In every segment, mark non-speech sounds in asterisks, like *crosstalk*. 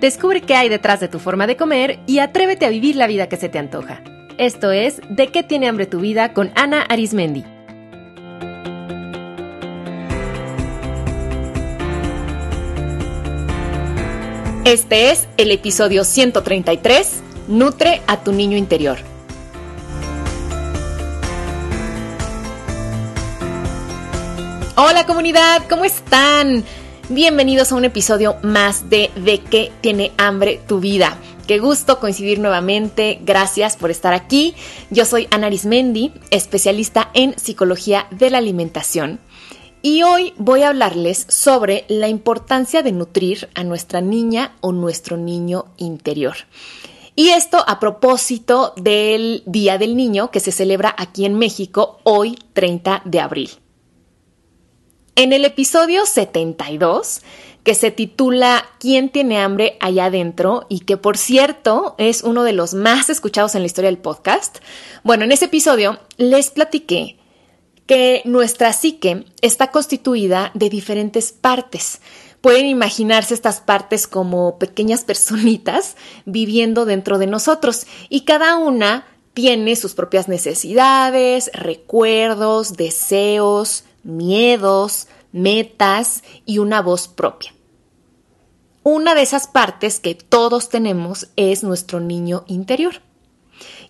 Descubre qué hay detrás de tu forma de comer y atrévete a vivir la vida que se te antoja. Esto es De qué tiene hambre tu vida con Ana Arismendi. Este es el episodio 133, Nutre a tu niño interior. Hola comunidad, ¿cómo están? Bienvenidos a un episodio más de De qué tiene hambre tu vida. Qué gusto coincidir nuevamente. Gracias por estar aquí. Yo soy Ana Arismendi, especialista en psicología de la alimentación. Y hoy voy a hablarles sobre la importancia de nutrir a nuestra niña o nuestro niño interior. Y esto a propósito del Día del Niño que se celebra aquí en México hoy 30 de abril. En el episodio 72, que se titula ¿Quién tiene hambre allá adentro? y que por cierto es uno de los más escuchados en la historia del podcast, bueno, en ese episodio les platiqué que nuestra psique está constituida de diferentes partes. Pueden imaginarse estas partes como pequeñas personitas viviendo dentro de nosotros y cada una tiene sus propias necesidades, recuerdos, deseos, miedos, metas y una voz propia. Una de esas partes que todos tenemos es nuestro niño interior.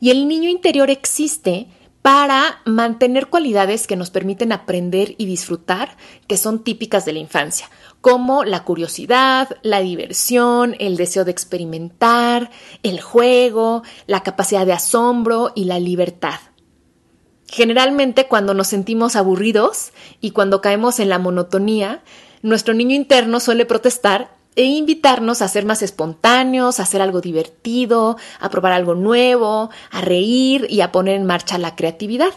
Y el niño interior existe para mantener cualidades que nos permiten aprender y disfrutar, que son típicas de la infancia, como la curiosidad, la diversión, el deseo de experimentar, el juego, la capacidad de asombro y la libertad. Generalmente cuando nos sentimos aburridos y cuando caemos en la monotonía, nuestro niño interno suele protestar e invitarnos a ser más espontáneos, a hacer algo divertido, a probar algo nuevo, a reír y a poner en marcha la creatividad.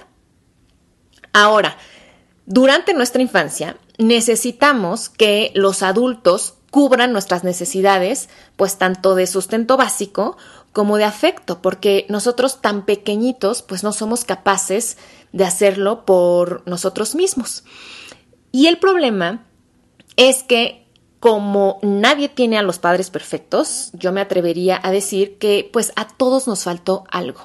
Ahora, durante nuestra infancia necesitamos que los adultos cubran nuestras necesidades, pues tanto de sustento básico como de afecto, porque nosotros tan pequeñitos pues no somos capaces de hacerlo por nosotros mismos. Y el problema es que como nadie tiene a los padres perfectos, yo me atrevería a decir que pues a todos nos faltó algo.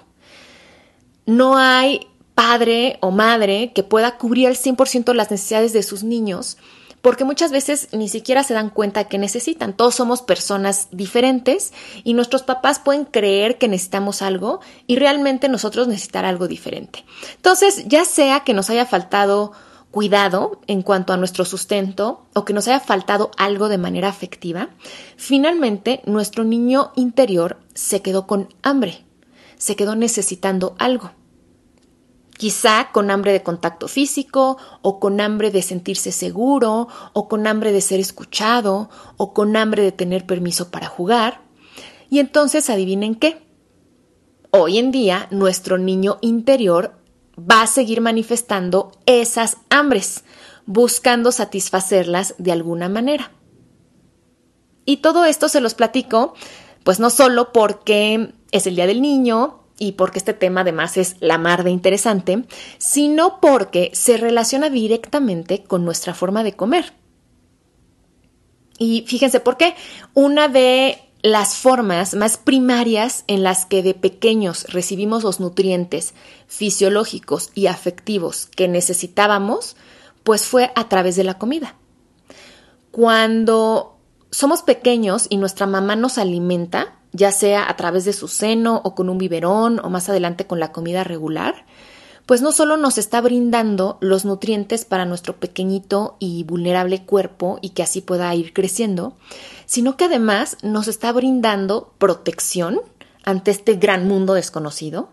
No hay padre o madre que pueda cubrir al 100% las necesidades de sus niños porque muchas veces ni siquiera se dan cuenta que necesitan. Todos somos personas diferentes y nuestros papás pueden creer que necesitamos algo y realmente nosotros necesitar algo diferente. Entonces, ya sea que nos haya faltado cuidado en cuanto a nuestro sustento o que nos haya faltado algo de manera afectiva, finalmente nuestro niño interior se quedó con hambre, se quedó necesitando algo quizá con hambre de contacto físico, o con hambre de sentirse seguro, o con hambre de ser escuchado, o con hambre de tener permiso para jugar. Y entonces adivinen qué. Hoy en día nuestro niño interior va a seguir manifestando esas hambres, buscando satisfacerlas de alguna manera. Y todo esto se los platico, pues no solo porque es el Día del Niño y porque este tema además es la mar de interesante, sino porque se relaciona directamente con nuestra forma de comer. Y fíjense por qué. Una de las formas más primarias en las que de pequeños recibimos los nutrientes fisiológicos y afectivos que necesitábamos, pues fue a través de la comida. Cuando somos pequeños y nuestra mamá nos alimenta, ya sea a través de su seno o con un biberón o más adelante con la comida regular, pues no solo nos está brindando los nutrientes para nuestro pequeñito y vulnerable cuerpo y que así pueda ir creciendo, sino que además nos está brindando protección ante este gran mundo desconocido,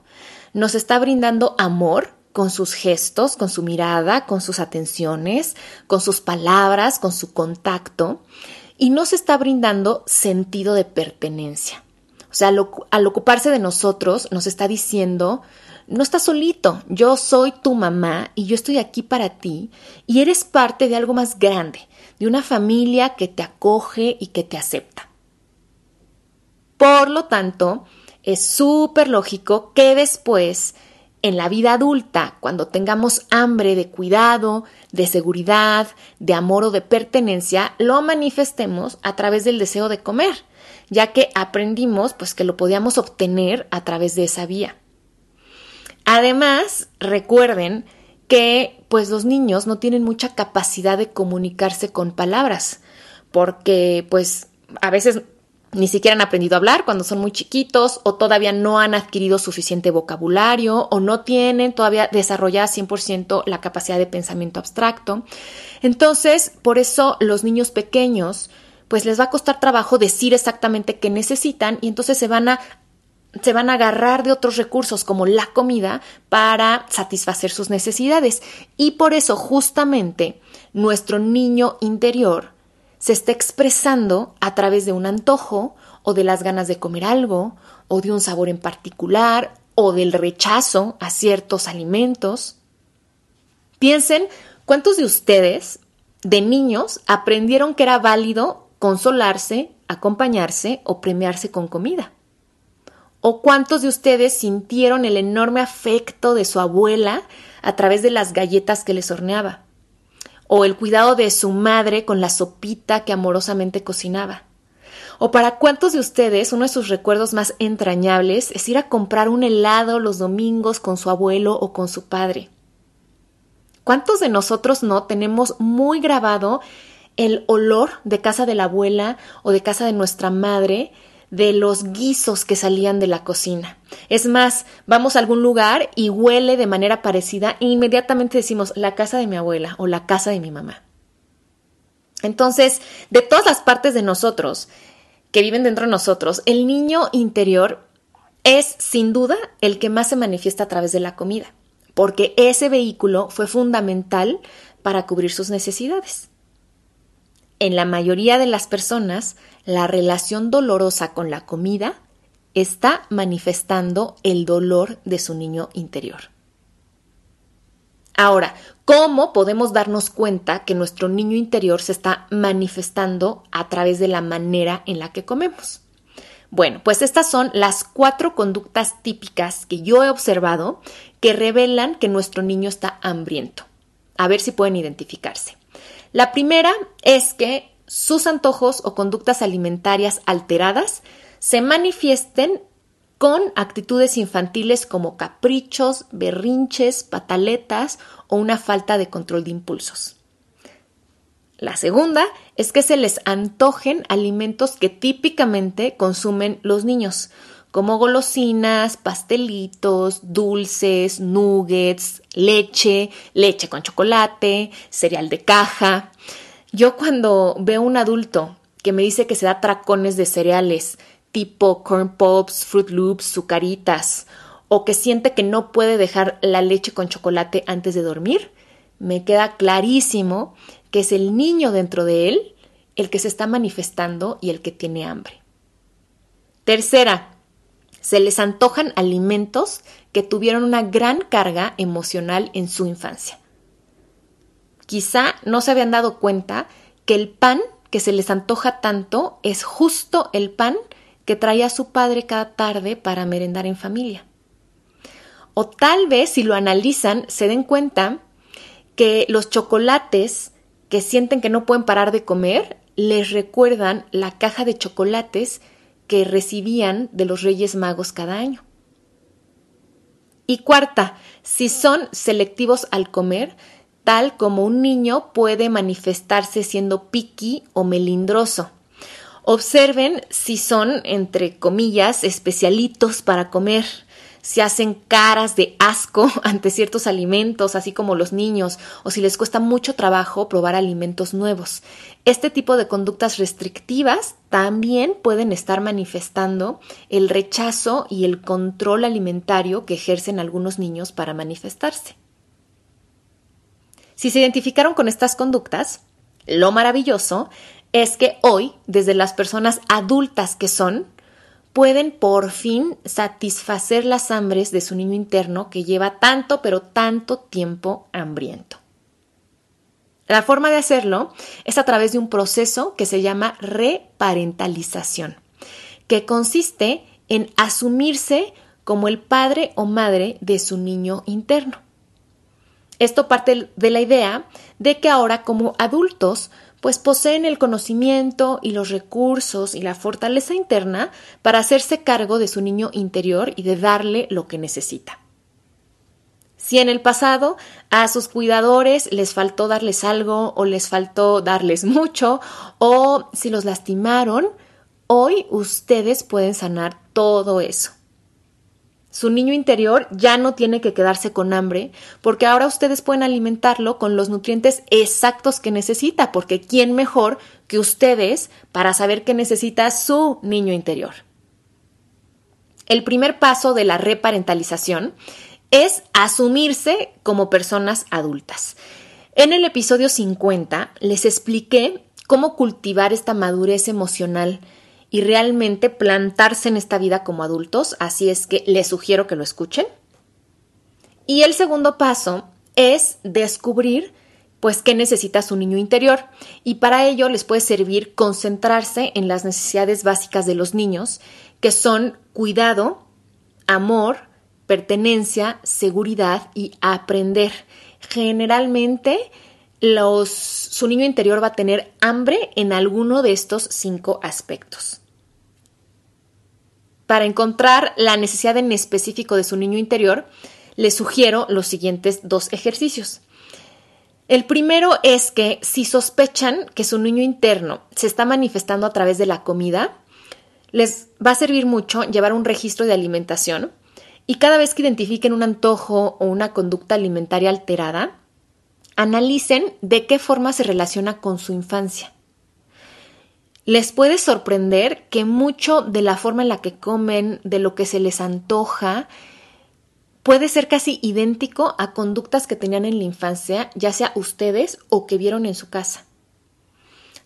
nos está brindando amor con sus gestos, con su mirada, con sus atenciones, con sus palabras, con su contacto, y nos está brindando sentido de pertenencia. O sea, al, ocuparse de nosotros, nos está diciendo, no estás solito, yo soy tu mamá y yo estoy aquí para ti y eres parte de algo más grande, de una familia que te acoge y que te acepta. Por lo tanto, es súper lógico que después en la vida adulta, cuando tengamos hambre de cuidado, de seguridad, de amor o de pertenencia, lo manifestemos a través del deseo de comer, ya que aprendimos pues que lo podíamos obtener a través de esa vía. Además, recuerden que pues los niños no tienen mucha capacidad de comunicarse con palabras, porque pues a veces ni siquiera han aprendido a hablar cuando son muy chiquitos o todavía no han adquirido suficiente vocabulario o no tienen todavía desarrollada 100% la capacidad de pensamiento abstracto. Entonces, por eso los niños pequeños pues les va a costar trabajo decir exactamente qué necesitan y entonces se van a se van a agarrar de otros recursos como la comida para satisfacer sus necesidades. Y por eso justamente nuestro niño interior se está expresando a través de un antojo o de las ganas de comer algo o de un sabor en particular o del rechazo a ciertos alimentos. Piensen cuántos de ustedes de niños aprendieron que era válido consolarse, acompañarse o premiarse con comida. ¿O cuántos de ustedes sintieron el enorme afecto de su abuela a través de las galletas que les horneaba? o el cuidado de su madre con la sopita que amorosamente cocinaba. O para cuántos de ustedes uno de sus recuerdos más entrañables es ir a comprar un helado los domingos con su abuelo o con su padre. ¿Cuántos de nosotros no tenemos muy grabado el olor de casa de la abuela o de casa de nuestra madre de los guisos que salían de la cocina. Es más, vamos a algún lugar y huele de manera parecida e inmediatamente decimos la casa de mi abuela o la casa de mi mamá. Entonces, de todas las partes de nosotros que viven dentro de nosotros, el niño interior es sin duda el que más se manifiesta a través de la comida, porque ese vehículo fue fundamental para cubrir sus necesidades. En la mayoría de las personas, la relación dolorosa con la comida está manifestando el dolor de su niño interior. Ahora, ¿cómo podemos darnos cuenta que nuestro niño interior se está manifestando a través de la manera en la que comemos? Bueno, pues estas son las cuatro conductas típicas que yo he observado que revelan que nuestro niño está hambriento. A ver si pueden identificarse. La primera es que sus antojos o conductas alimentarias alteradas se manifiesten con actitudes infantiles como caprichos, berrinches, pataletas o una falta de control de impulsos. La segunda es que se les antojen alimentos que típicamente consumen los niños, como golosinas, pastelitos, dulces, nuggets, leche, leche con chocolate, cereal de caja. Yo cuando veo un adulto que me dice que se da tracones de cereales tipo corn pops, fruit loops, sucaritas, o que siente que no puede dejar la leche con chocolate antes de dormir, me queda clarísimo que es el niño dentro de él el que se está manifestando y el que tiene hambre. Tercera, se les antojan alimentos que tuvieron una gran carga emocional en su infancia. Quizá no se habían dado cuenta que el pan que se les antoja tanto es justo el pan que traía su padre cada tarde para merendar en familia. O tal vez si lo analizan se den cuenta que los chocolates que sienten que no pueden parar de comer les recuerdan la caja de chocolates que recibían de los Reyes Magos cada año. Y cuarta, si son selectivos al comer, tal como un niño puede manifestarse siendo piqui o melindroso. Observen si son, entre comillas, especialitos para comer, si hacen caras de asco *laughs* ante ciertos alimentos, así como los niños, o si les cuesta mucho trabajo probar alimentos nuevos. Este tipo de conductas restrictivas también pueden estar manifestando el rechazo y el control alimentario que ejercen algunos niños para manifestarse. Si se identificaron con estas conductas, lo maravilloso es que hoy, desde las personas adultas que son, pueden por fin satisfacer las hambres de su niño interno que lleva tanto, pero tanto tiempo hambriento. La forma de hacerlo es a través de un proceso que se llama reparentalización, que consiste en asumirse como el padre o madre de su niño interno. Esto parte de la idea de que ahora como adultos pues poseen el conocimiento y los recursos y la fortaleza interna para hacerse cargo de su niño interior y de darle lo que necesita. Si en el pasado a sus cuidadores les faltó darles algo o les faltó darles mucho o si los lastimaron, hoy ustedes pueden sanar todo eso. Su niño interior ya no tiene que quedarse con hambre porque ahora ustedes pueden alimentarlo con los nutrientes exactos que necesita, porque ¿quién mejor que ustedes para saber qué necesita su niño interior? El primer paso de la reparentalización es asumirse como personas adultas. En el episodio 50 les expliqué cómo cultivar esta madurez emocional y realmente plantarse en esta vida como adultos, así es que les sugiero que lo escuchen. Y el segundo paso es descubrir pues qué necesita su niño interior y para ello les puede servir concentrarse en las necesidades básicas de los niños, que son cuidado, amor, pertenencia, seguridad y aprender. Generalmente su niño interior va a tener hambre en alguno de estos cinco aspectos para encontrar la necesidad en específico de su niño interior, les sugiero los siguientes dos ejercicios. El primero es que si sospechan que su niño interno se está manifestando a través de la comida, les va a servir mucho llevar un registro de alimentación y cada vez que identifiquen un antojo o una conducta alimentaria alterada, analicen de qué forma se relaciona con su infancia les puede sorprender que mucho de la forma en la que comen, de lo que se les antoja, puede ser casi idéntico a conductas que tenían en la infancia, ya sea ustedes o que vieron en su casa.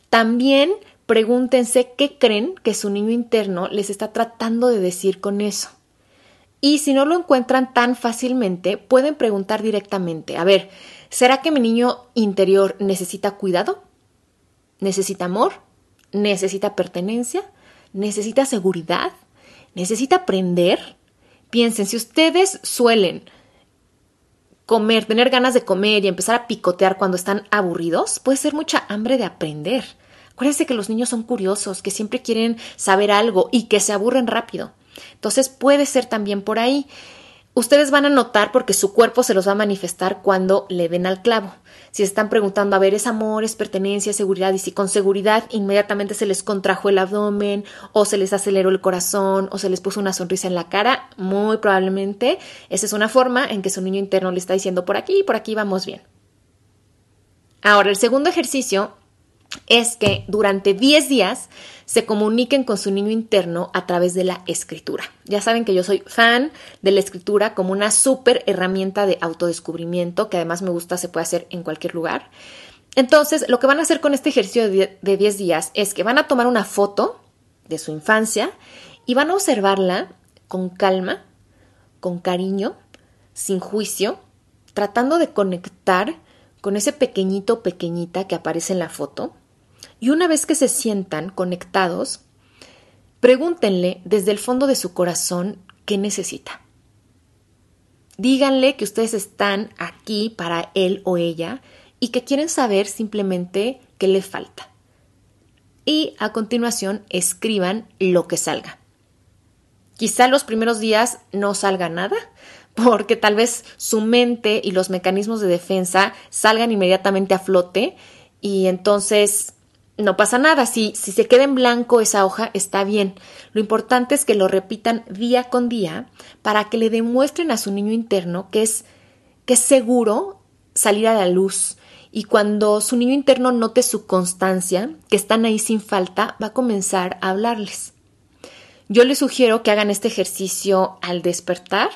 También pregúntense qué creen que su niño interno les está tratando de decir con eso. Y si no lo encuentran tan fácilmente, pueden preguntar directamente, a ver, ¿será que mi niño interior necesita cuidado? ¿Necesita amor? Necesita pertenencia, necesita seguridad, necesita aprender. Piensen, si ustedes suelen comer, tener ganas de comer y empezar a picotear cuando están aburridos, puede ser mucha hambre de aprender. Acuérdense que los niños son curiosos, que siempre quieren saber algo y que se aburren rápido. Entonces puede ser también por ahí. Ustedes van a notar porque su cuerpo se los va a manifestar cuando le den al clavo. Si están preguntando, a ver, es amor, es pertenencia, es seguridad, y si con seguridad inmediatamente se les contrajo el abdomen, o se les aceleró el corazón, o se les puso una sonrisa en la cara, muy probablemente esa es una forma en que su niño interno le está diciendo por aquí, por aquí vamos bien. Ahora, el segundo ejercicio es que durante 10 días se comuniquen con su niño interno a través de la escritura. Ya saben que yo soy fan de la escritura como una súper herramienta de autodescubrimiento que además me gusta, se puede hacer en cualquier lugar. Entonces, lo que van a hacer con este ejercicio de 10 días es que van a tomar una foto de su infancia y van a observarla con calma, con cariño, sin juicio, tratando de conectar con ese pequeñito pequeñita que aparece en la foto y una vez que se sientan conectados, pregúntenle desde el fondo de su corazón qué necesita. Díganle que ustedes están aquí para él o ella y que quieren saber simplemente qué le falta. Y a continuación escriban lo que salga. Quizá los primeros días no salga nada, porque tal vez su mente y los mecanismos de defensa salgan inmediatamente a flote y entonces no pasa nada. Si, se queda en blanco esa hoja, está bien. Lo importante es que lo repitan día con día para que le demuestren a su niño interno que es, que es seguro salir a la luz. Y cuando su niño interno note su constancia, que están ahí sin falta, va a comenzar a hablarles. Yo les sugiero que hagan este ejercicio al despertar,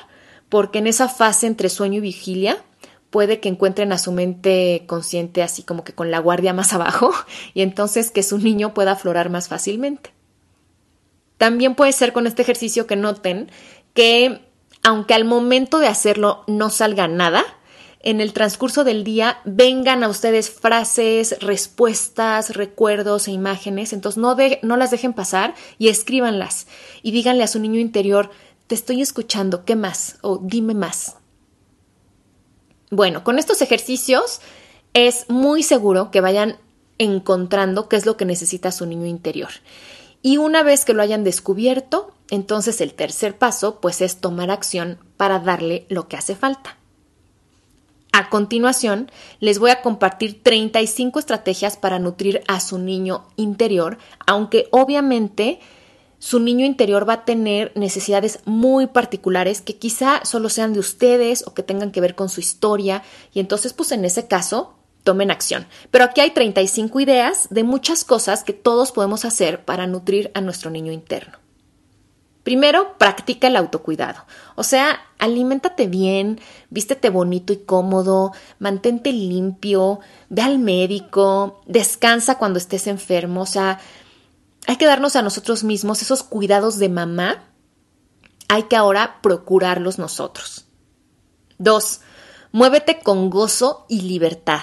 porque en esa fase entre sueño y vigilia puede que encuentren a su mente consciente así como que con la guardia más *laughs* abajo y entonces que su niño pueda aflorar más fácilmente. También puede ser con este ejercicio que noten que aunque al momento de hacerlo no salga nada, en el transcurso del día vengan a ustedes frases, respuestas, recuerdos e imágenes, entonces no, no las dejen pasar y escríbanlas y díganle a su niño interior, te estoy escuchando, ¿qué más? O dime más. Bueno, con estos ejercicios es muy seguro que vayan encontrando qué es lo que necesita su niño interior. Y una vez que lo hayan descubierto, entonces el tercer paso pues es tomar acción para darle lo que hace falta. A continuación, les voy a compartir 35 estrategias para nutrir a su niño interior, aunque obviamente su niño interior va a tener necesidades muy particulares que quizá solo sean de ustedes o que tengan que ver con su historia y entonces pues en ese caso tomen acción. Pero aquí hay 35 ideas de muchas cosas que todos podemos hacer para nutrir a nuestro niño interno. Primero, practica el autocuidado. O sea, aliméntate bien, vístete bonito y cómodo, mantente limpio, ve al médico, descansa cuando estés enfermo. O sea, hay que darnos a nosotros mismos esos cuidados de mamá. Hay que ahora procurarlos nosotros. Dos, muévete con gozo y libertad.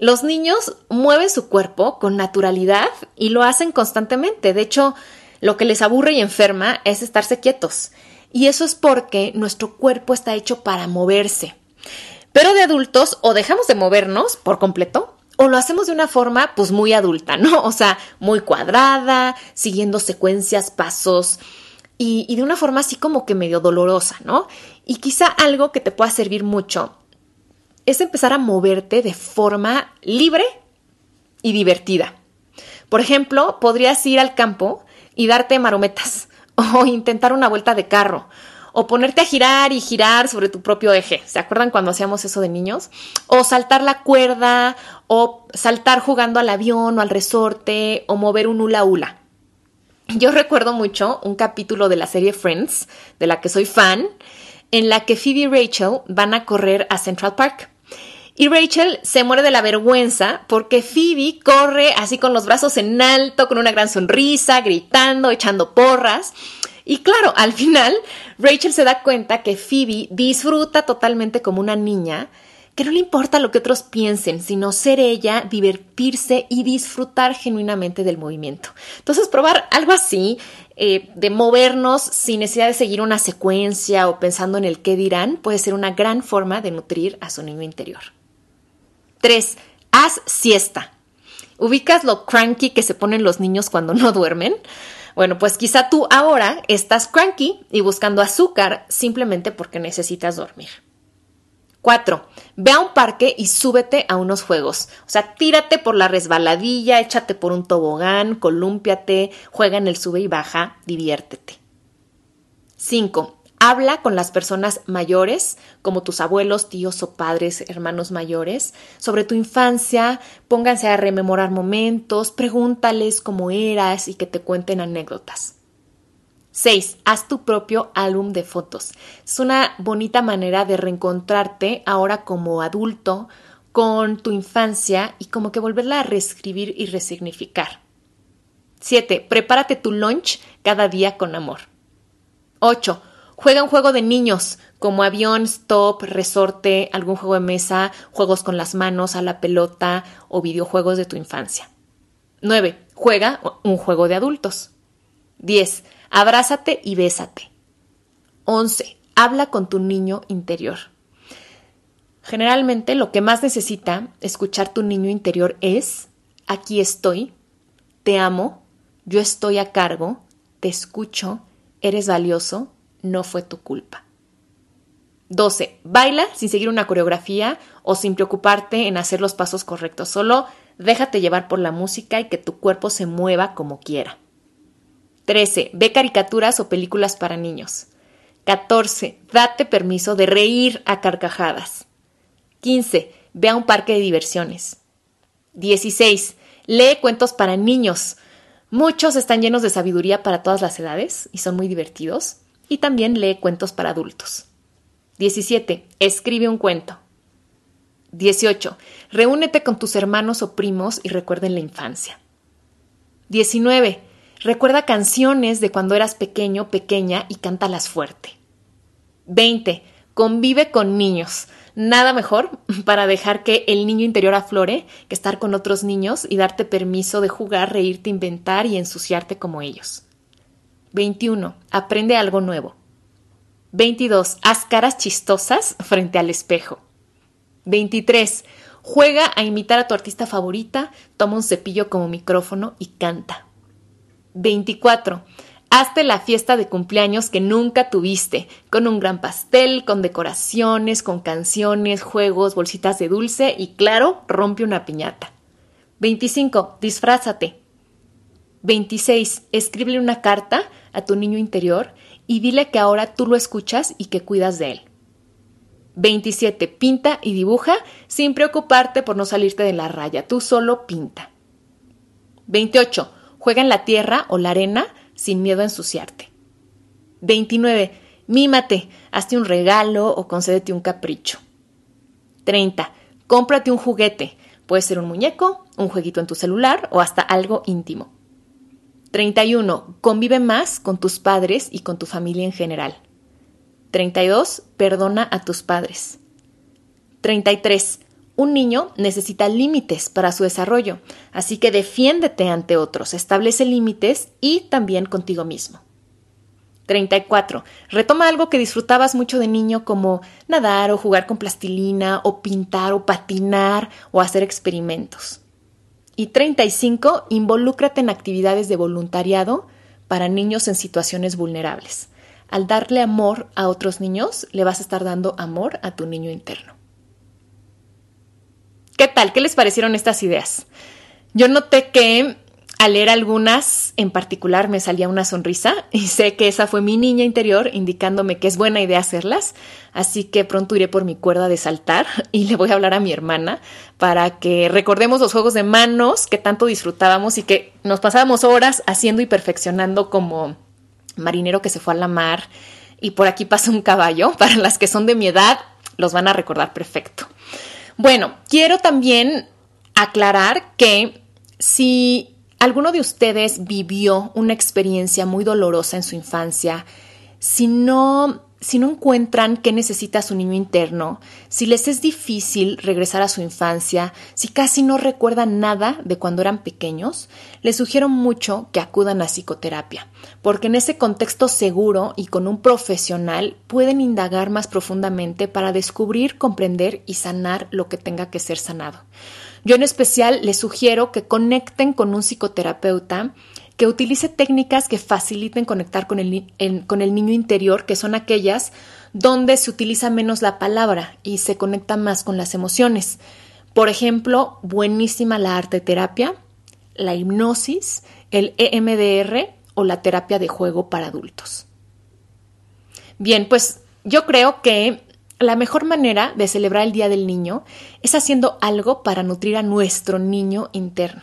Los niños mueven su cuerpo con naturalidad y lo hacen constantemente. De hecho, lo que les aburre y enferma es estarse quietos. Y eso es porque nuestro cuerpo está hecho para moverse. Pero de adultos o dejamos de movernos por completo o lo hacemos de una forma pues muy adulta, ¿no? O sea, muy cuadrada, siguiendo secuencias, pasos y, y de una forma así como que medio dolorosa, ¿no? Y quizá algo que te pueda servir mucho es empezar a moverte de forma libre y divertida. Por ejemplo, podrías ir al campo y darte marometas, *laughs* o intentar una vuelta de carro, o ponerte a girar y girar sobre tu propio eje. ¿Se acuerdan cuando hacíamos eso de niños? O saltar la cuerda, o saltar jugando al avión o al resorte, o mover un hula hula. Yo recuerdo mucho un capítulo de la serie Friends, de la que soy fan, en la que Phoebe y Rachel van a correr a Central Park. Y Rachel se muere de la vergüenza porque Phoebe corre así con los brazos en alto, con una gran sonrisa, gritando, echando porras. Y claro, al final Rachel se da cuenta que Phoebe disfruta totalmente como una niña, que no le importa lo que otros piensen, sino ser ella, divertirse y disfrutar genuinamente del movimiento. Entonces, probar algo así, eh, de movernos sin necesidad de seguir una secuencia o pensando en el qué dirán, puede ser una gran forma de nutrir a su niño interior. 3. Haz siesta. ¿Ubicas lo cranky que se ponen los niños cuando no duermen? Bueno, pues quizá tú ahora estás cranky y buscando azúcar simplemente porque necesitas dormir. 4. Ve a un parque y súbete a unos juegos. O sea, tírate por la resbaladilla, échate por un tobogán, colúmpiate, juega en el sube y baja, diviértete. 5. Habla con las personas mayores, como tus abuelos, tíos o padres, hermanos mayores, sobre tu infancia, pónganse a rememorar momentos, pregúntales cómo eras y que te cuenten anécdotas. 6. Haz tu propio álbum de fotos. Es una bonita manera de reencontrarte ahora como adulto con tu infancia y como que volverla a reescribir y resignificar. 7. Prepárate tu lunch cada día con amor. 8. Juega un juego de niños, como avión, stop, resorte, algún juego de mesa, juegos con las manos, a la pelota o videojuegos de tu infancia. 9. Juega un juego de adultos. 10. Abrázate y bésate. 11. Habla con tu niño interior. Generalmente lo que más necesita escuchar tu niño interior es, aquí estoy, te amo, yo estoy a cargo, te escucho, eres valioso, no fue tu culpa. 12. Baila sin seguir una coreografía o sin preocuparte en hacer los pasos correctos. Solo déjate llevar por la música y que tu cuerpo se mueva como quiera. 13. Ve caricaturas o películas para niños. 14. Date permiso de reír a carcajadas. 15. Ve a un parque de diversiones. 16. Lee cuentos para niños. Muchos están llenos de sabiduría para todas las edades y son muy divertidos y también lee cuentos para adultos. 17. Escribe un cuento. 18. Reúnete con tus hermanos o primos y recuerden la infancia. 19. Recuerda canciones de cuando eras pequeño, pequeña y cántalas fuerte. 20. Convive con niños. Nada mejor *laughs* para dejar que el niño interior aflore que estar con otros niños y darte permiso de jugar, reírte, inventar y ensuciarte como ellos. 21. Aprende algo nuevo. 22. Haz caras chistosas *laughs* frente al espejo. 23. Juega a imitar a tu artista favorita, toma un cepillo como micrófono y canta. 24. Hazte la fiesta de cumpleaños que nunca tuviste, con un gran pastel, con decoraciones, con canciones, juegos, bolsitas de dulce y claro, rompe una piñata. 25. Disfrázate. 26. Escríbele una carta a tu niño interior y dile que ahora tú lo escuchas y que cuidas de él. 27. Pinta y dibuja sin preocuparte por no salirte de la raya. Tú solo pinta. 28. Juega en la tierra o la arena sin miedo a ensuciarte. 29. Mímate, hazte un regalo o concédete un capricho. 30. Cómprate un juguete. Puede ser un muñeco, un jueguito en tu celular o hasta algo íntimo. 31. Convive más con tus padres y con tu familia en general. 32. Perdona a tus padres. 33. Un niño necesita límites para su desarrollo, así que defiéndete ante otros, establece límites y también contigo mismo. 34. Retoma algo que disfrutabas mucho de niño como nadar o jugar con plastilina o pintar o patinar o hacer experimentos. Y 35. Involúcrate en actividades de voluntariado para niños en situaciones vulnerables. Al darle amor a otros niños, le vas a estar dando amor a tu niño interno. ¿Qué tal? ¿Qué les parecieron estas ideas? Yo noté que al leer algunas en particular me salía una sonrisa y sé que esa fue mi niña interior indicándome que es buena idea hacerlas, así que pronto iré por mi cuerda de saltar *laughs* y le voy a hablar a mi hermana para que recordemos los juegos de manos que tanto disfrutábamos y que nos pasábamos horas haciendo y perfeccionando como marinero que se fue a la mar y por aquí pasa un caballo, *laughs* para las que son de mi edad los van a recordar perfecto. Bueno, quiero también aclarar que si alguno de ustedes vivió una experiencia muy dolorosa en su infancia, si no si no encuentran qué necesita su niño interno, si les es difícil regresar a su infancia, si casi no recuerdan nada de cuando eran pequeños, les sugiero mucho que acudan a psicoterapia, porque en ese contexto seguro y con un profesional pueden indagar más profundamente para descubrir, comprender y sanar lo que tenga que ser sanado. Yo en especial les sugiero que conecten con un psicoterapeuta que utilice técnicas que faciliten conectar con el, con el niño interior, que son aquellas donde se utiliza menos la palabra y se conecta más con las emociones. Por ejemplo, buenísima la arte terapia, la hipnosis, el EMDR o la terapia de juego para adultos. Bien, pues yo creo que la mejor manera de celebrar el Día del Niño es haciendo algo para nutrir a nuestro niño interno.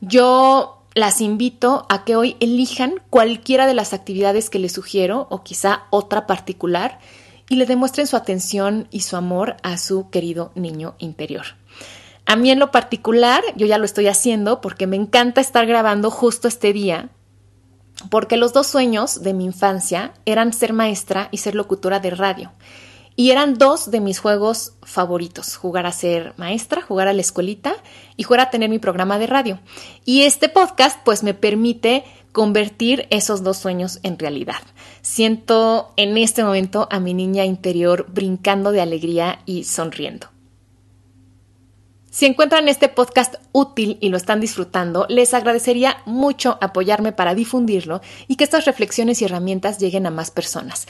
Yo las invito a que hoy elijan cualquiera de las actividades que les sugiero o quizá otra particular y le demuestren su atención y su amor a su querido niño interior. A mí en lo particular, yo ya lo estoy haciendo porque me encanta estar grabando justo este día, porque los dos sueños de mi infancia eran ser maestra y ser locutora de radio. Y eran dos de mis juegos favoritos, jugar a ser maestra, jugar a la escuelita y jugar a tener mi programa de radio. Y este podcast pues me permite convertir esos dos sueños en realidad. Siento en este momento a mi niña interior brincando de alegría y sonriendo. Si encuentran este podcast útil y lo están disfrutando, les agradecería mucho apoyarme para difundirlo y que estas reflexiones y herramientas lleguen a más personas.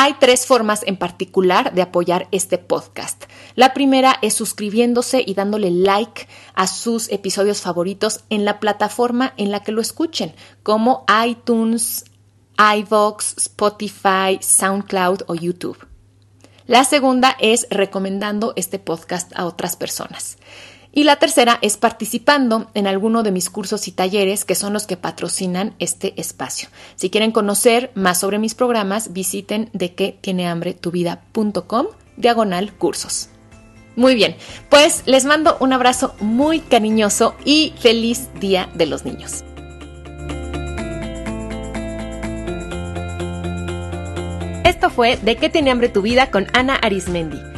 Hay tres formas en particular de apoyar este podcast. La primera es suscribiéndose y dándole like a sus episodios favoritos en la plataforma en la que lo escuchen, como iTunes, iVoox, Spotify, SoundCloud o YouTube. La segunda es recomendando este podcast a otras personas. Y la tercera es participando en alguno de mis cursos y talleres que son los que patrocinan este espacio. Si quieren conocer más sobre mis programas, visiten de qué tiene hambre tu vida.com diagonal cursos. Muy bien, pues les mando un abrazo muy cariñoso y feliz Día de los Niños. Esto fue De qué tiene hambre tu vida con Ana Arismendi.